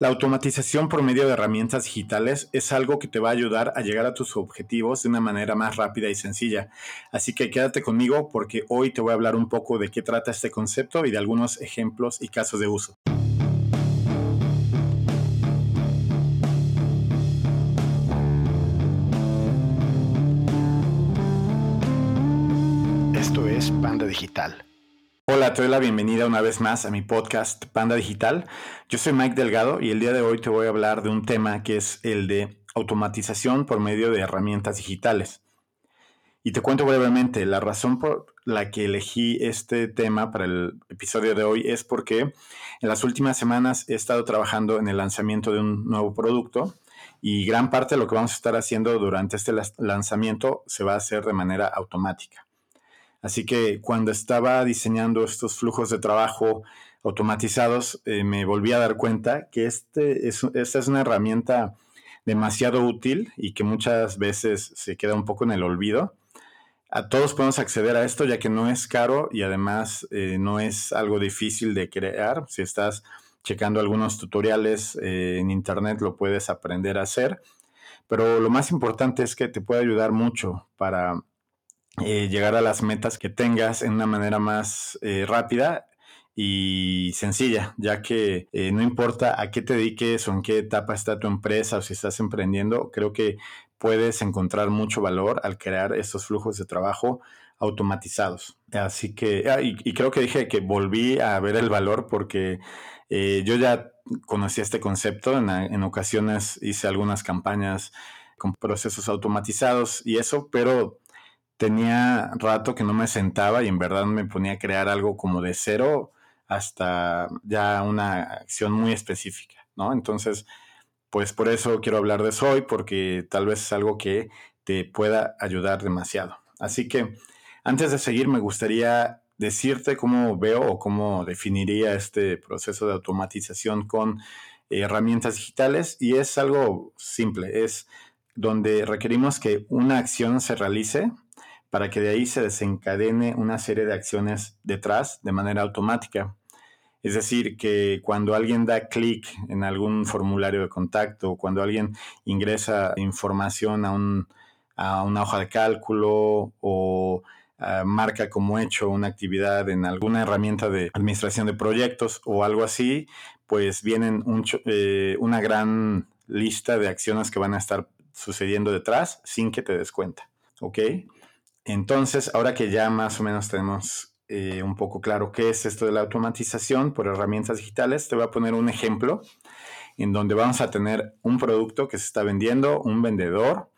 La automatización por medio de herramientas digitales es algo que te va a ayudar a llegar a tus objetivos de una manera más rápida y sencilla. Así que quédate conmigo porque hoy te voy a hablar un poco de qué trata este concepto y de algunos ejemplos y casos de uso. Esto es Panda Digital Hola, te doy la bienvenida una vez más a mi podcast Panda Digital. Yo soy Mike Delgado y el día de hoy te voy a hablar de un tema que es el de automatización por medio de herramientas digitales. Y te cuento brevemente, la razón por la que elegí este tema para el episodio de hoy es porque en las últimas semanas he estado trabajando en el lanzamiento de un nuevo producto y gran parte de lo que vamos a estar haciendo durante este lanzamiento se va a hacer de manera automática. Así que cuando estaba diseñando estos flujos de trabajo automatizados, eh, me volví a dar cuenta que este es, esta es una herramienta demasiado útil y que muchas veces se queda un poco en el olvido. A todos podemos acceder a esto ya que no es caro y además eh, no es algo difícil de crear. Si estás checando algunos tutoriales eh, en internet lo puedes aprender a hacer. Pero lo más importante es que te puede ayudar mucho para eh, llegar a las metas que tengas en una manera más eh, rápida y sencilla, ya que eh, no importa a qué te dediques o en qué etapa está tu empresa o si estás emprendiendo, creo que puedes encontrar mucho valor al crear estos flujos de trabajo automatizados. Así que, ah, y, creo que dije que volví a ver el valor porque yo ya conocía este concepto, en ocasiones hice algunas campañas con procesos automatizados y eso, pero tenía rato que no me sentaba y en verdad me ponía a crear algo como de cero hasta ya una acción muy específica, ¿no? Entonces, pues por eso quiero hablar de eso hoy, porque tal vez es algo que te pueda ayudar demasiado. Así que antes de seguir, me gustaría decirte cómo veo o cómo definiría este proceso de automatización con herramientas digitales y es algo simple, es donde requerimos que una acción se realice para que de ahí se desencadene una serie de acciones detrás de manera automática. Es decir, que cuando alguien da clic en algún formulario de contacto, cuando alguien ingresa información a, una hoja de cálculo o ah, marca como hecho una actividad en alguna herramienta de administración de proyectos o algo así, pues vienen eh, una gran lista de acciones que van a estar sucediendo detrás sin que te des cuenta. ¿Ok? Entonces, ahora que ya más o menos tenemos eh, un poco claro qué es esto de la automatización por herramientas digitales, te voy a poner un ejemplo en donde vamos a tener un producto que se está vendiendo, un vendedor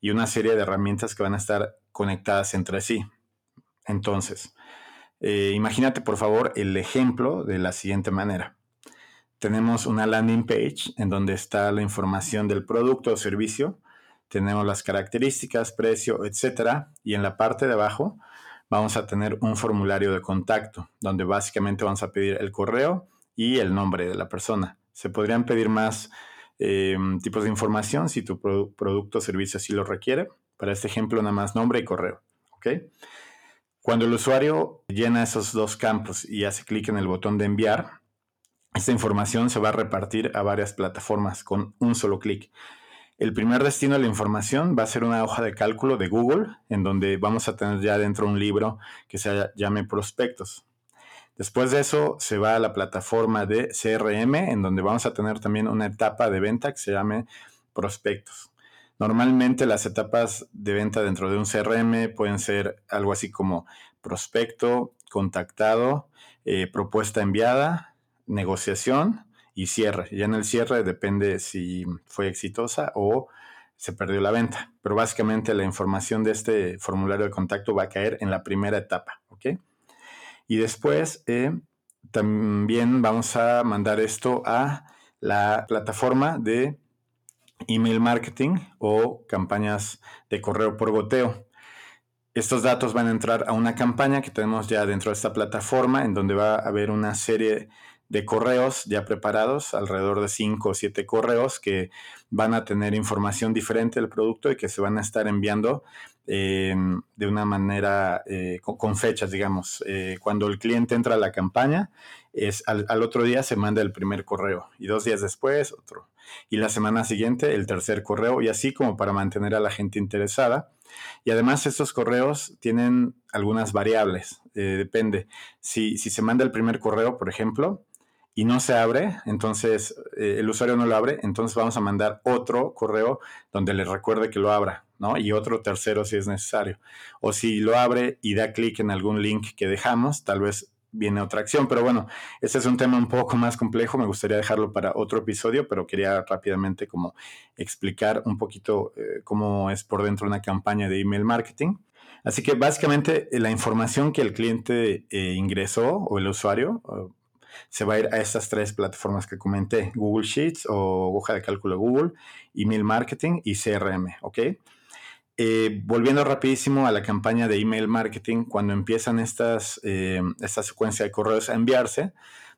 y una serie de herramientas que van a estar conectadas entre sí. Entonces, eh, imagínate por favor el ejemplo de la siguiente manera. Tenemos una landing page en donde está la información del producto o servicio tenemos las características, precio, etcétera, y en la parte de abajo vamos a tener un formulario de contacto, donde básicamente vamos a pedir el correo y el nombre de la persona. Se podrían pedir más eh, tipos de información si tu producto o servicio así lo requiere. Para este ejemplo, nada más nombre y correo. Cuando el usuario llena esos dos campos y hace clic en el botón de enviar, esta información se va a repartir a varias plataformas con un solo clic. El primer destino de la información va a ser una hoja de cálculo de Google, en donde vamos a tener ya dentro un libro que se llame Prospectos. Después de eso se va a la plataforma de CRM, en donde vamos a tener también una etapa de venta que se llame Prospectos. Normalmente las etapas de venta dentro de un CRM pueden ser algo así como prospecto, contactado, eh, propuesta enviada, negociación y cierre. Ya en el cierre depende si fue exitosa o se perdió la venta. Pero básicamente la información de este formulario de contacto va a caer en la primera etapa, ¿ok? Y después eh, también vamos a mandar esto a la plataforma de email marketing o campañas de correo por goteo. Estos datos van a entrar a una campaña que tenemos ya dentro de esta plataforma en donde va a haber una serie de correos ya preparados, alrededor de 5 o 7 correos que van a tener información diferente del producto y que se van a estar enviando em, de una manera eh, con, fechas, digamos. Eh, cuando el cliente entra a la campaña, es al, otro día se manda el primer correo y dos días después otro. Y la semana siguiente el tercer correo y así como para mantener a la gente interesada. Y además estos correos tienen algunas variables, eh, depende. Si, si se manda el primer correo, por ejemplo, y no se abre, entonces eh, el usuario no lo abre, entonces vamos a mandar otro correo donde le recuerde que lo abra, ¿no? Y otro tercero si es necesario. O si lo abre y da clic en algún link que dejamos, tal vez viene otra acción. Pero bueno, ese es un tema un poco más complejo, me gustaría dejarlo para otro episodio, pero quería rápidamente como explicar un poquito eh, cómo es por dentro una campaña de email marketing. Así que básicamente la información que el cliente eh, ingresó o el usuario se va a ir a estas tres plataformas que comenté, Google Sheets o hoja de cálculo Google, email marketing y CRM, ¿ok? Eh, volviendo rapidísimo a la campaña de email marketing, cuando empiezan estas, eh, esta secuencia de correos a enviarse,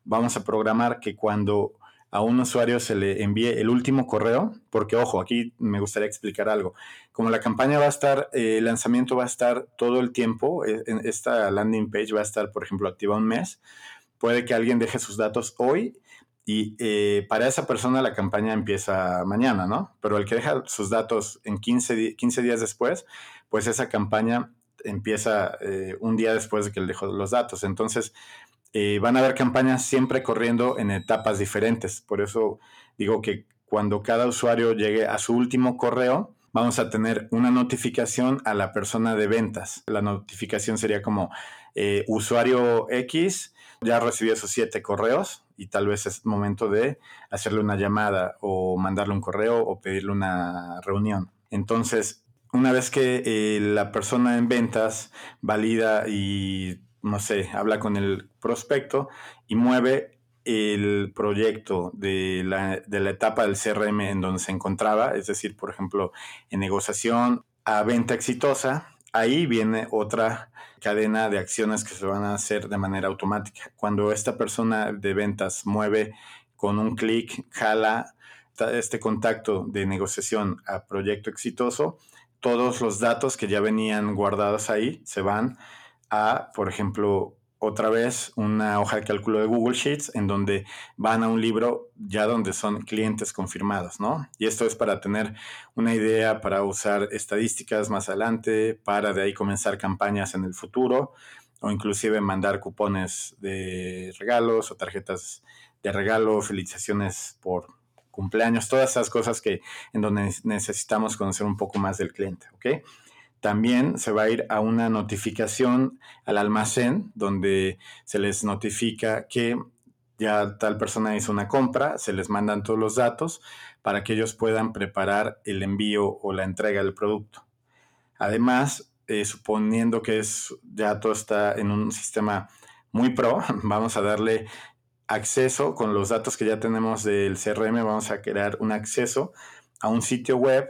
vamos a programar que cuando a un usuario se le envíe el último correo, porque ojo, aquí me gustaría explicar algo. Como la campaña va a estar, eh, el lanzamiento va a estar todo el tiempo, esta landing page va a estar, por ejemplo, activa un mes, puede que alguien deje sus datos hoy y eh, para esa persona la campaña empieza mañana, ¿no? Pero el que deja sus datos en 15, 15 días después, pues esa campaña empieza eh, un día después de que él dejó los datos. Entonces, eh, van a haber campañas siempre corriendo en etapas diferentes. Por eso digo que cuando cada usuario llegue a su último correo, vamos a tener una notificación a la persona de ventas. La notificación sería como usuario X ya recibió esos siete correos y tal vez es momento de hacerle una llamada o mandarle un correo o pedirle una reunión. Entonces, una vez que eh, la persona en ventas valida y, no sé, habla con el prospecto y mueve el proyecto de la, de la etapa del CRM en donde se encontraba, es decir, por ejemplo, en negociación a venta exitosa, ahí viene otra cadena de acciones que se van a hacer de manera automática. Cuando esta persona de ventas mueve con un clic, jala este contacto de negociación a proyecto exitoso, todos los datos que ya venían guardados ahí se van a, por ejemplo, otra vez una hoja de cálculo de Google Sheets en donde van a un libro ya donde son clientes confirmados, ¿no? Y esto es para tener una idea, para usar estadísticas más adelante, para de ahí comenzar campañas en el futuro o inclusive mandar cupones de regalos o tarjetas de regalo, felicitaciones por cumpleaños, todas esas cosas que en donde necesitamos conocer un poco más del cliente, ¿ok? También se va a ir a una notificación al almacén donde se les notifica que ya tal persona hizo una compra, se les mandan todos los datos para que ellos puedan preparar el envío o la entrega del producto. Además, eh, suponiendo que es, ya todo está en un sistema muy pro, vamos a darle acceso con los datos que ya tenemos del CRM, vamos a crear un acceso a un sitio web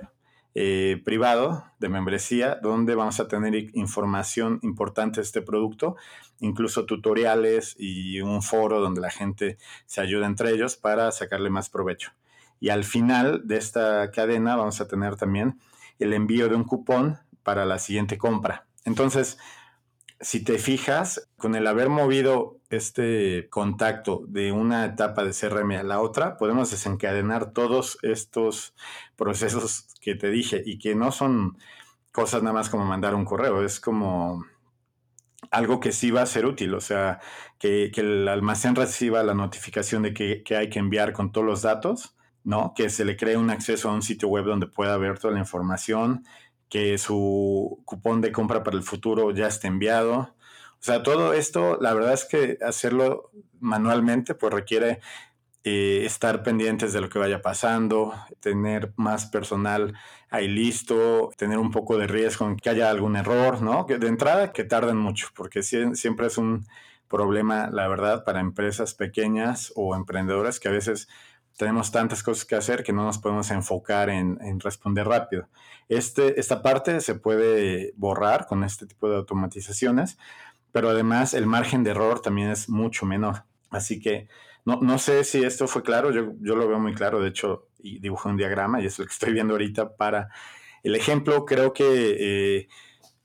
eh, privado de membresía donde vamos a tener información importante de este producto, incluso tutoriales y un foro donde la gente se ayuda entre ellos para sacarle más provecho. Y al final de esta cadena vamos a tener también el envío de un cupón para la siguiente compra. Entonces, si te fijas, con el haber movido este contacto de una etapa de CRM a la otra, podemos desencadenar todos estos procesos que te dije y que no son cosas nada más como mandar un correo, es como algo que sí va a ser útil, o sea, que, el almacén reciba la notificación de que, que, hay que enviar con todos los datos, ¿no? Que se le cree un acceso a un sitio web donde pueda ver toda la información, que su cupón de compra para el futuro ya esté enviado. O sea, todo esto, la verdad es que hacerlo manualmente, pues requiere eh, estar pendientes de lo que vaya pasando, tener más personal ahí listo, tener un poco de riesgo en que haya algún error, ¿no? De entrada que tarden mucho, porque siempre es un problema, la verdad, para empresas pequeñas o emprendedoras que a veces tenemos tantas cosas que hacer que no nos podemos enfocar en, responder rápido. Este, esta parte se puede borrar con este tipo de automatizaciones, pero además el margen de error también es mucho menor. Así que No, no sé si esto fue claro, yo, yo lo veo muy claro, de hecho, y dibujé un diagrama y es lo que estoy viendo ahorita para el ejemplo. Creo que eh,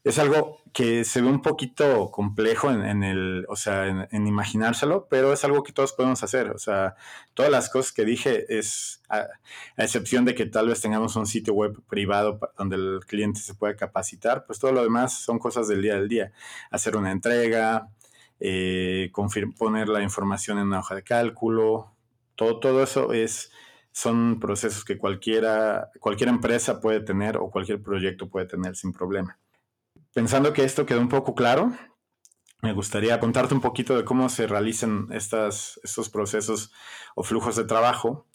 es algo que se ve un poquito complejo en, el, o sea, en, imaginárselo, pero es algo que todos podemos hacer. O sea, todas las cosas que dije es, a, excepción de que tal vez tengamos un sitio web privado donde el cliente se pueda capacitar, pues todo lo demás son cosas del día al día. Hacer una entrega, eh, poner la información en una hoja de cálculo, todo, todo eso es, son procesos que cualquiera, cualquier empresa puede tener o cualquier proyecto puede tener sin problema pensando que esto quedó un poco claro, me gustaría contarte un poquito de cómo se realizan estas, estos procesos o flujos de trabajo.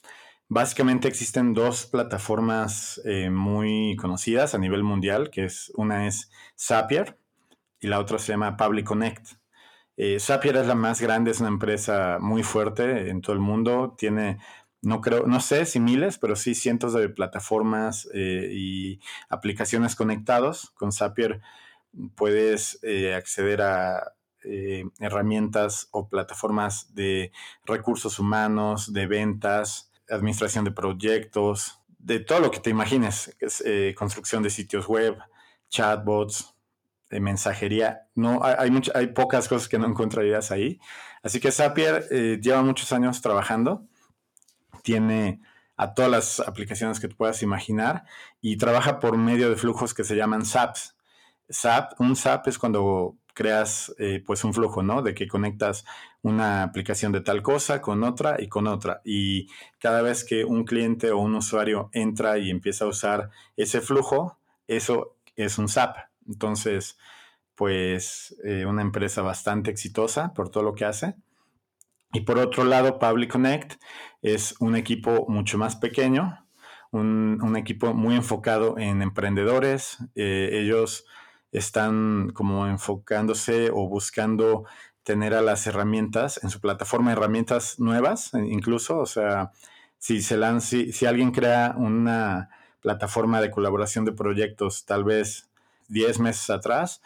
Básicamente existen dos plataformas eh, muy conocidas a nivel mundial, que es una es Zapier y la otra se llama Public Connect. Eh, Zapier es la más grande, es una empresa muy fuerte en todo el mundo, tiene no creo, no sé si miles, pero sí cientos de plataformas eh, y aplicaciones conectados. Con Zapier puedes eh, acceder a eh, herramientas o plataformas de recursos humanos, de ventas, administración de proyectos, de todo lo que te imagines, eh, construcción de sitios web, chatbots, de mensajería. No, hay, hay pocas cosas que no encontrarías ahí. Así que Zapier lleva muchos años trabajando, tiene a todas las aplicaciones que te puedas imaginar y trabaja por medio de flujos que se llaman SAPs. SAP, un SAP es cuando creas eh, pues un flujo, ¿no? De que conectas una aplicación de tal cosa con otra y con otra. Y cada vez que un cliente o un usuario entra y empieza a usar ese flujo, eso es un SAP. Entonces, pues eh, una empresa bastante exitosa por todo lo que hace. Y por otro lado, Public Connect es un equipo mucho más pequeño, un, equipo muy enfocado en emprendedores. Eh, ellos están como enfocándose o buscando tener a las herramientas en su plataforma, herramientas nuevas eh, incluso, o sea, si, se si, si alguien crea una plataforma de colaboración de proyectos tal vez 10 meses atrás,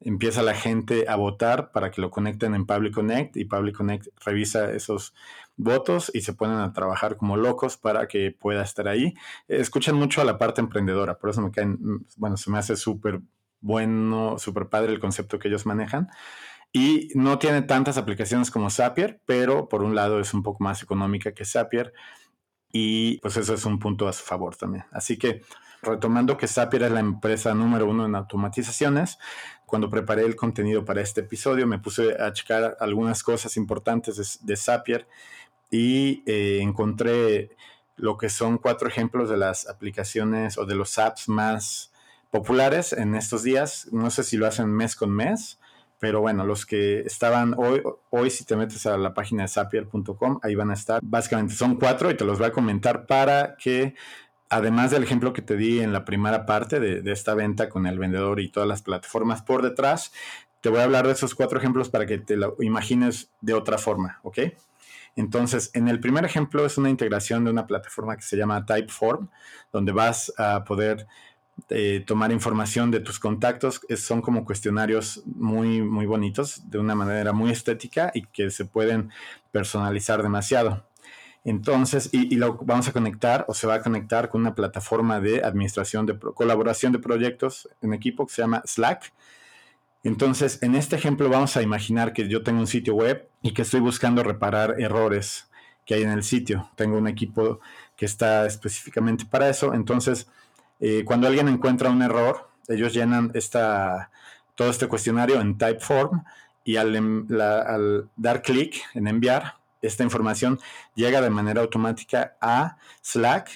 empieza la gente a votar para que lo conecten en Public Connect y Public Connect revisa esos votos y se ponen a trabajar como locos para que pueda estar ahí. Escuchan mucho a la parte emprendedora, por eso me caen, bueno, se me hace súper bueno, súper padre el concepto que ellos manejan. Y no tiene tantas aplicaciones como Zapier, pero por un lado es un poco más económica que Zapier. Y pues eso es un punto a su favor también. Así que retomando que Zapier es la empresa número uno en automatizaciones, cuando preparé el contenido para este episodio me puse a checar algunas cosas importantes de, Zapier y eh, encontré lo que son cuatro ejemplos de las aplicaciones o de los apps más populares en estos días. No sé si lo hacen mes con mes, pero bueno, los que estaban hoy, hoy si te metes a la página de zapier.com, ahí van a estar. Básicamente son cuatro y te los voy a comentar para que, además del ejemplo que te di en la primera parte de, esta venta con el vendedor y todas las plataformas por detrás, te voy a hablar de esos cuatro ejemplos para que te lo imagines de otra forma, ¿ok? Entonces, en el primer ejemplo es una integración de una plataforma que se llama Typeform, donde vas a poder eh, tomar información de tus contactos. son como cuestionarios muy, muy bonitos, de una manera muy estética y que se pueden personalizar demasiado. Entonces, y, lo vamos a conectar o se va a conectar con una plataforma de administración de colaboración de proyectos en equipo que se llama Slack. Entonces, en este ejemplo vamos a imaginar que yo tengo un sitio web y que estoy buscando reparar errores que hay en el sitio. Tengo un equipo que está específicamente para eso. Entonces, eh, cuando alguien encuentra un error, ellos llenan esta, todo este cuestionario en Typeform y al, dar clic en enviar, esta información llega de manera automática a Slack,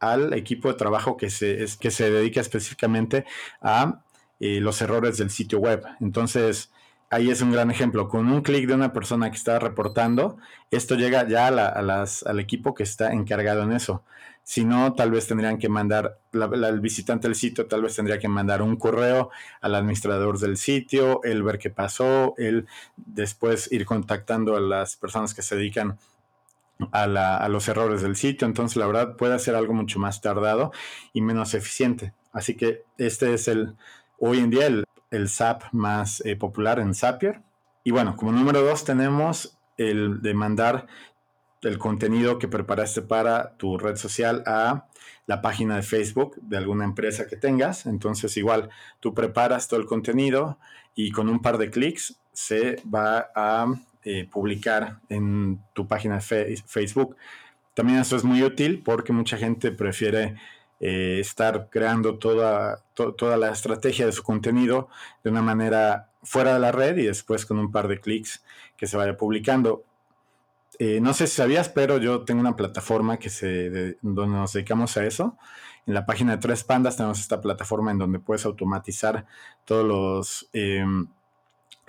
al equipo de trabajo que se, que se dedica específicamente a eh, los errores del sitio web. Entonces, ahí es un gran ejemplo. Con un clic de una persona que está reportando, esto llega ya al equipo que está encargado en eso. Si no, tal vez tendrían que mandar, el visitante del sitio tal vez tendría que mandar un correo al administrador del sitio, el ver qué pasó, el después ir contactando a las personas que se dedican a, a, los errores del sitio. Entonces, la verdad, puede ser algo mucho más tardado y menos eficiente. Así que este es el, hoy en día, el, el SAP más eh, popular en Zapier. Y bueno, como número dos tenemos el de mandar el contenido que preparaste para tu red social a la página de Facebook de alguna empresa que tengas. Entonces igual tú preparas todo el contenido y con un par de clics se va a eh, publicar en tu página de Facebook. También eso es muy útil porque mucha gente prefiere eh, estar creando toda, toda la estrategia de su contenido de una manera fuera de la red y después con un par de clics que se vaya publicando. Eh, no sé si sabías, pero yo tengo una plataforma que se, donde nos dedicamos a eso. En la página de Tres Pandas tenemos esta plataforma en donde puedes automatizar todos los em,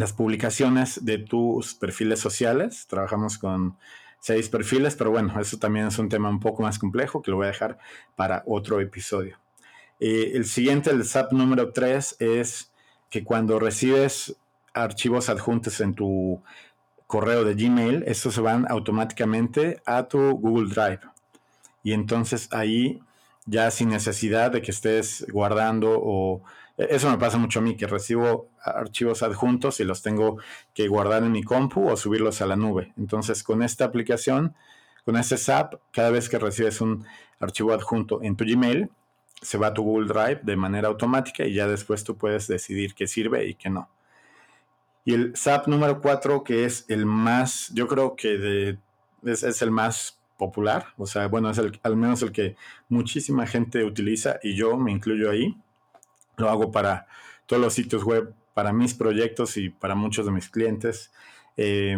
las publicaciones de tus perfiles sociales. Trabajamos con seis perfiles, pero bueno, eso también es un tema un poco más complejo que lo voy a dejar para otro episodio. Eh, el siguiente, el SAP número 3, es que cuando recibes archivos adjuntos en tu correo de Gmail, estos se van automáticamente a tu Google Drive. Y entonces ahí ya sin necesidad de que estés guardando o... Eso me pasa mucho a mí, que recibo archivos adjuntos y los tengo que guardar en mi compu o subirlos a la nube. Entonces con esta aplicación, con este SAP, cada vez que recibes un archivo adjunto en tu Gmail, se va a tu Google Drive de manera automática y ya después tú puedes decidir qué sirve y qué no. Y el SAP número 4, que es el más, yo creo que es, el más popular, o sea, bueno, es el, al menos el que muchísima gente utiliza y yo me incluyo ahí. Lo hago para todos los sitios web, para mis proyectos y para muchos de mis clientes. Eh,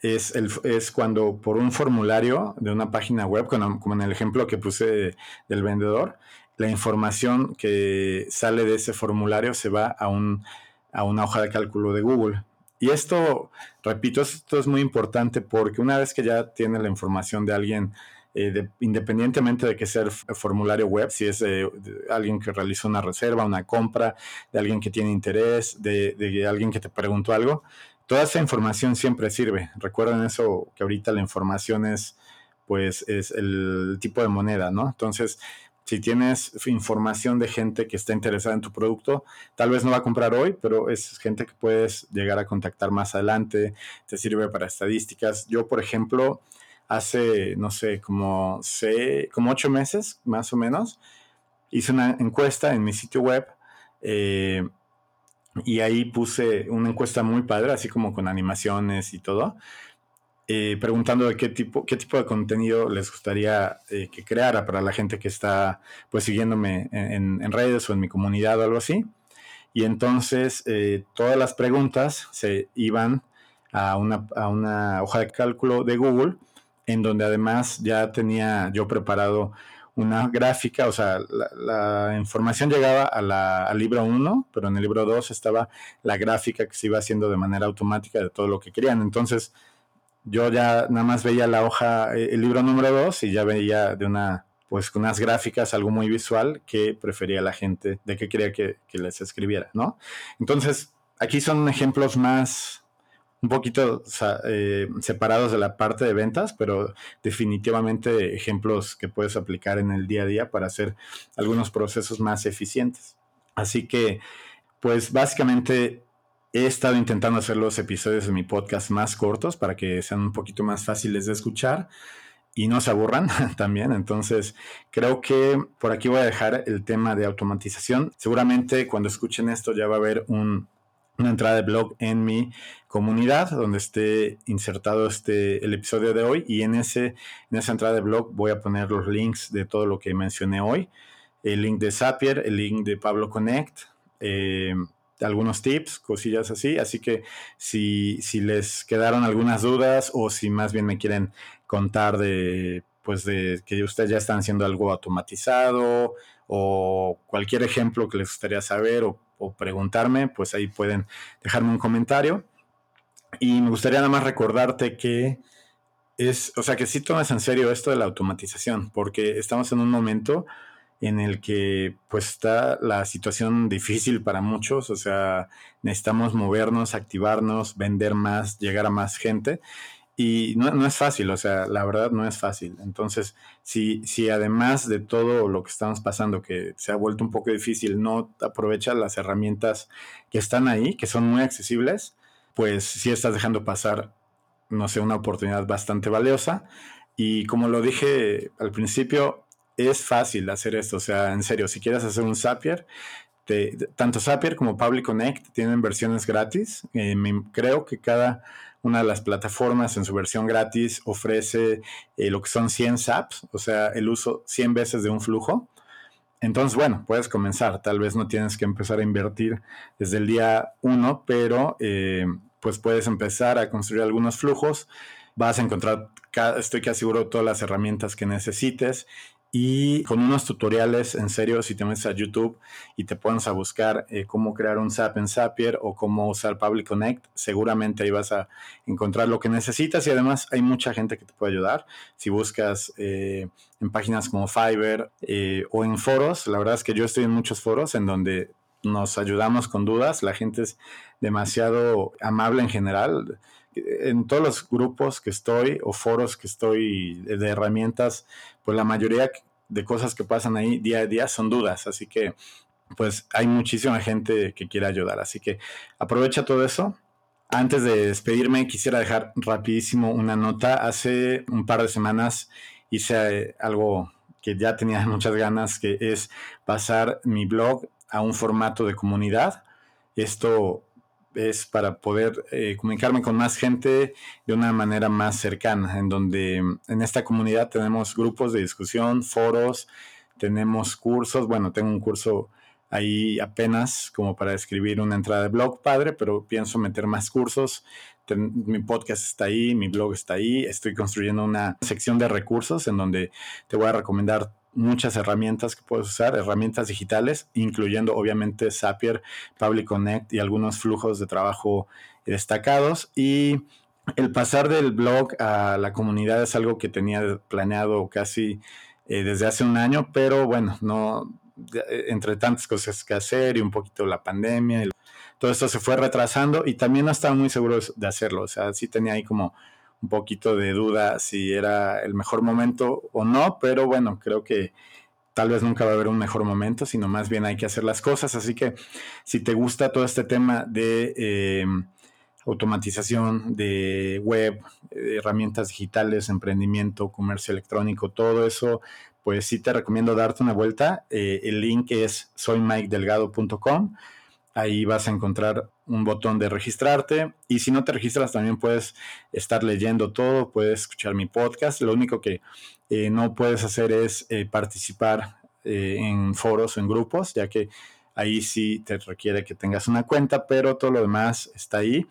es, el, es cuando por un formulario de una página web, como, en el ejemplo que puse del vendedor, la información que sale de ese formulario se va a un a una hoja de cálculo de Google. Y esto, repito, esto es muy importante porque una vez que ya tiene la información de alguien, eh, independientemente de que sea formulario web, si es de, alguien que realizó una reserva, una compra, de alguien que tiene interés, de, de alguien que te preguntó algo, toda esa información siempre sirve. Recuerden eso, que ahorita la información es, pues, es el tipo de moneda, ¿no? Entonces, si tienes información de gente que está interesada en tu producto, tal vez no va a comprar hoy, pero es gente que puedes llegar a contactar más adelante, te sirve para estadísticas. Yo, por ejemplo, hace, no sé, como, sé, como ocho meses, más o menos, hice una encuesta en mi sitio web eh, y ahí puse una encuesta muy padre, así como con animaciones y todo, eh, preguntando de qué tipo, qué tipo de contenido les gustaría eh, que creara para la gente que está pues siguiéndome en, redes o en mi comunidad o algo así. Y entonces eh, todas las preguntas se iban a una, a una hoja de cálculo de Google, en donde además ya tenía yo preparado una gráfica, o sea, la, información llegaba al libro 1, pero en el libro 2 estaba la gráfica que se iba haciendo de manera automática de todo lo que querían. Entonces, yo ya nada más veía la hoja, eh, el libro número 2 y ya veía de una, pues unas gráficas, algo muy visual que prefería la gente, de qué quería que, les escribiera, ¿no? Entonces, aquí son ejemplos más, un poquito eh, separados de la parte de ventas, pero definitivamente ejemplos que puedes aplicar en el día a día para hacer algunos procesos más eficientes. Así que, pues básicamente He estado intentando hacer los episodios de mi podcast más cortos para que sean un poquito más fáciles de escuchar y no se aburran también. Entonces, creo que por aquí voy a dejar el tema de automatización. Seguramente cuando escuchen esto ya va a haber una entrada de blog en mi comunidad donde esté insertado este el episodio de hoy y en ese en esa entrada de blog voy a poner los links de todo lo que mencioné hoy el link de Zapier el link de Pablo Connect eh, algunos tips, cosillas así. Así que si, si les quedaron algunas dudas o si más bien me quieren contar de pues de que ustedes ya están haciendo algo automatizado o cualquier ejemplo que les gustaría saber o, preguntarme, pues ahí pueden dejarme un comentario. Y me gustaría nada más recordarte que es, o sea, que sí tomes en serio esto de la automatización, porque estamos en un momento en el que pues está la situación difícil para muchos, o sea, necesitamos movernos, activarnos, vender más, llegar a más gente y no, es fácil, o sea, la verdad no es fácil. Entonces, si, si además de todo lo que estamos pasando, que se ha vuelto un poco difícil, no aprovechas las herramientas que están ahí, que son muy accesibles, pues sí estás dejando pasar no sé, una oportunidad bastante valiosa. Y como lo dije al principio, es fácil hacer esto. O sea, en serio, si quieres hacer un Zapier, tanto Zapier como Public Connect tienen versiones gratis. Eh, creo que cada una de las plataformas en su versión gratis ofrece eh, lo que son 100 SAPs, o sea, el uso 100 veces de un flujo. Entonces, bueno, puedes comenzar. Tal vez no tienes que empezar a invertir desde el día 1, pero eh, pues puedes empezar a construir algunos flujos. Vas a encontrar, estoy casi seguro, todas las herramientas que necesites y con unos tutoriales, en serio, si te metes a YouTube y te pones a buscar eh, cómo crear un SAP en Zapier o cómo usar Public Connect, seguramente ahí vas a encontrar lo que necesitas y además hay mucha gente que te puede ayudar. Si buscas eh, en páginas como Fiverr eh, o en foros, la verdad es que yo estoy en muchos foros en donde nos ayudamos con dudas, la gente es demasiado amable en general en todos los grupos que estoy o foros que estoy de herramientas, pues la mayoría de cosas que pasan ahí día a día son dudas, así que pues hay muchísima gente que quiere ayudar, así que aprovecha todo eso. Antes de despedirme, quisiera dejar rapidísimo una nota. Hace un par de semanas hice algo que ya tenía muchas ganas, que es pasar mi blog a un formato de comunidad. Esto es para poder eh, comunicarme con más gente de una manera más cercana, en donde en esta comunidad tenemos grupos de discusión, foros, tenemos cursos, bueno, tengo un curso ahí apenas como para escribir una entrada de blog padre, pero pienso meter más cursos. mi podcast está ahí, mi blog está ahí, estoy construyendo una sección de recursos en donde te voy a recomendar muchas herramientas que puedes usar, herramientas digitales, incluyendo obviamente Zapier, Public Connect y algunos flujos de trabajo destacados. Y el pasar del blog a la comunidad es algo que tenía planeado casi eh, desde hace un año, pero bueno, no entre tantas cosas que hacer y un poquito la pandemia, todo esto se fue retrasando y también no estaba muy seguro de hacerlo, o sea, sí tenía ahí como un poquito de duda si era el mejor momento o no, pero bueno, creo que tal vez nunca va a haber un mejor momento, sino más bien hay que hacer las cosas. Así que si te gusta todo este tema de eh, automatización, de web, herramientas digitales, emprendimiento, comercio electrónico, todo eso, pues sí te recomiendo darte una vuelta. Eh, el link es soymikedelgado.com. Ahí vas a encontrar un botón de registrarte y si no te registras también puedes estar leyendo todo, puedes escuchar mi podcast. Lo único que eh, no puedes hacer es eh, participar eh, en foros o en grupos, ya que ahí sí te requiere que tengas una cuenta, pero todo lo demás está ahí.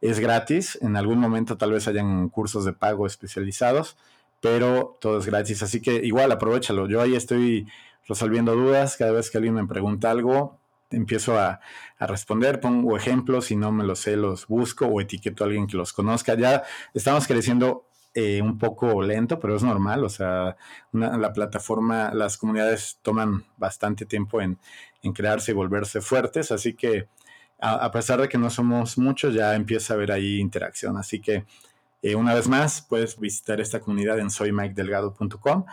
Es gratis, en algún momento tal vez hayan cursos de pago especializados, pero todo es gratis, así que igual aprovechalo. Yo ahí estoy resolviendo dudas cada vez que alguien me pregunta algo empiezo a, responder, pongo ejemplos, si no me los sé, los busco o etiqueto a alguien que los conozca. Ya estamos creciendo eh, un poco lento, pero es normal, o sea, la plataforma, las comunidades toman bastante tiempo en, crearse y volverse fuertes, así que a, pesar de que no somos muchos, ya empieza a haber ahí interacción, así que eh, una vez más, puedes visitar esta comunidad en soymikedelgado.com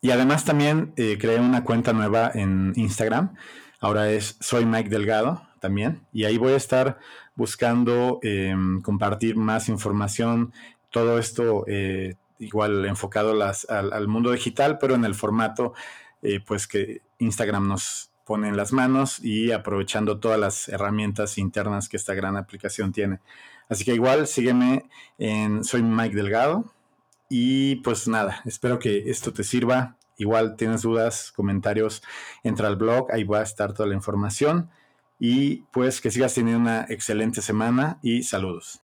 y además también eh, creé una cuenta nueva en Instagram Ahora es Soy Mike Delgado también. Y ahí voy a estar buscando em, compartir más información. Todo esto eh, igual enfocado al, mundo digital, pero en el formato eh, pues que Instagram nos pone en las manos y aprovechando todas las herramientas internas que esta gran aplicación tiene. Así que igual sígueme en Soy Mike Delgado. Y pues nada, espero que esto te sirva Igual tienes dudas, comentarios, entra al blog, ahí va a estar toda la información. Y pues que sigas teniendo una excelente semana y saludos.